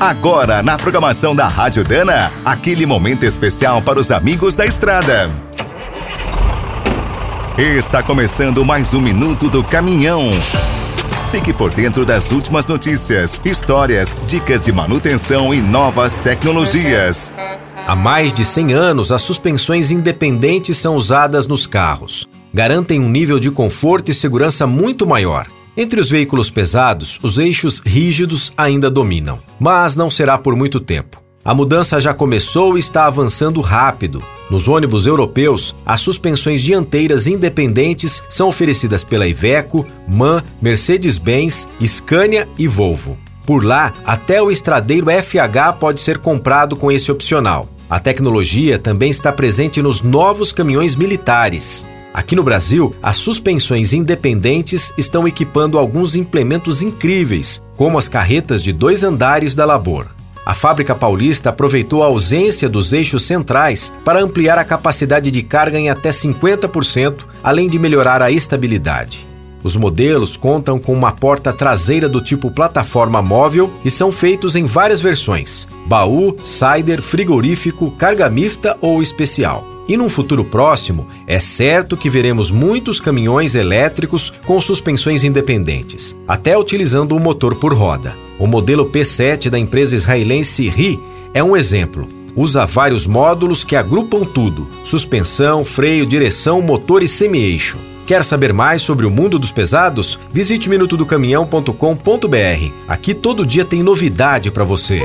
Agora, na programação da Rádio Dana, aquele momento especial para os amigos da estrada. Está começando mais um minuto do caminhão. Fique por dentro das últimas notícias, histórias, dicas de manutenção e novas tecnologias. Há mais de 100 anos, as suspensões independentes são usadas nos carros. Garantem um nível de conforto e segurança muito maior. Entre os veículos pesados, os eixos rígidos ainda dominam, mas não será por muito tempo. A mudança já começou e está avançando rápido. Nos ônibus europeus, as suspensões dianteiras independentes são oferecidas pela Iveco, MAN, Mercedes-Benz, Scania e Volvo. Por lá, até o estradeiro FH pode ser comprado com esse opcional. A tecnologia também está presente nos novos caminhões militares. Aqui no Brasil, as suspensões independentes estão equipando alguns implementos incríveis, como as carretas de dois andares da Labor. A fábrica paulista aproveitou a ausência dos eixos centrais para ampliar a capacidade de carga em até 50%, além de melhorar a estabilidade. Os modelos contam com uma porta traseira do tipo plataforma móvel e são feitos em várias versões: baú, cider, frigorífico, carga mista ou especial. E num futuro próximo, é certo que veremos muitos caminhões elétricos com suspensões independentes, até utilizando o motor por roda. O modelo P7 da empresa israelense RI é um exemplo. Usa vários módulos que agrupam tudo: suspensão, freio, direção, motor e semi-eixo. Quer saber mais sobre o mundo dos pesados? Visite minutodocaminhão.com.br. Aqui todo dia tem novidade para você.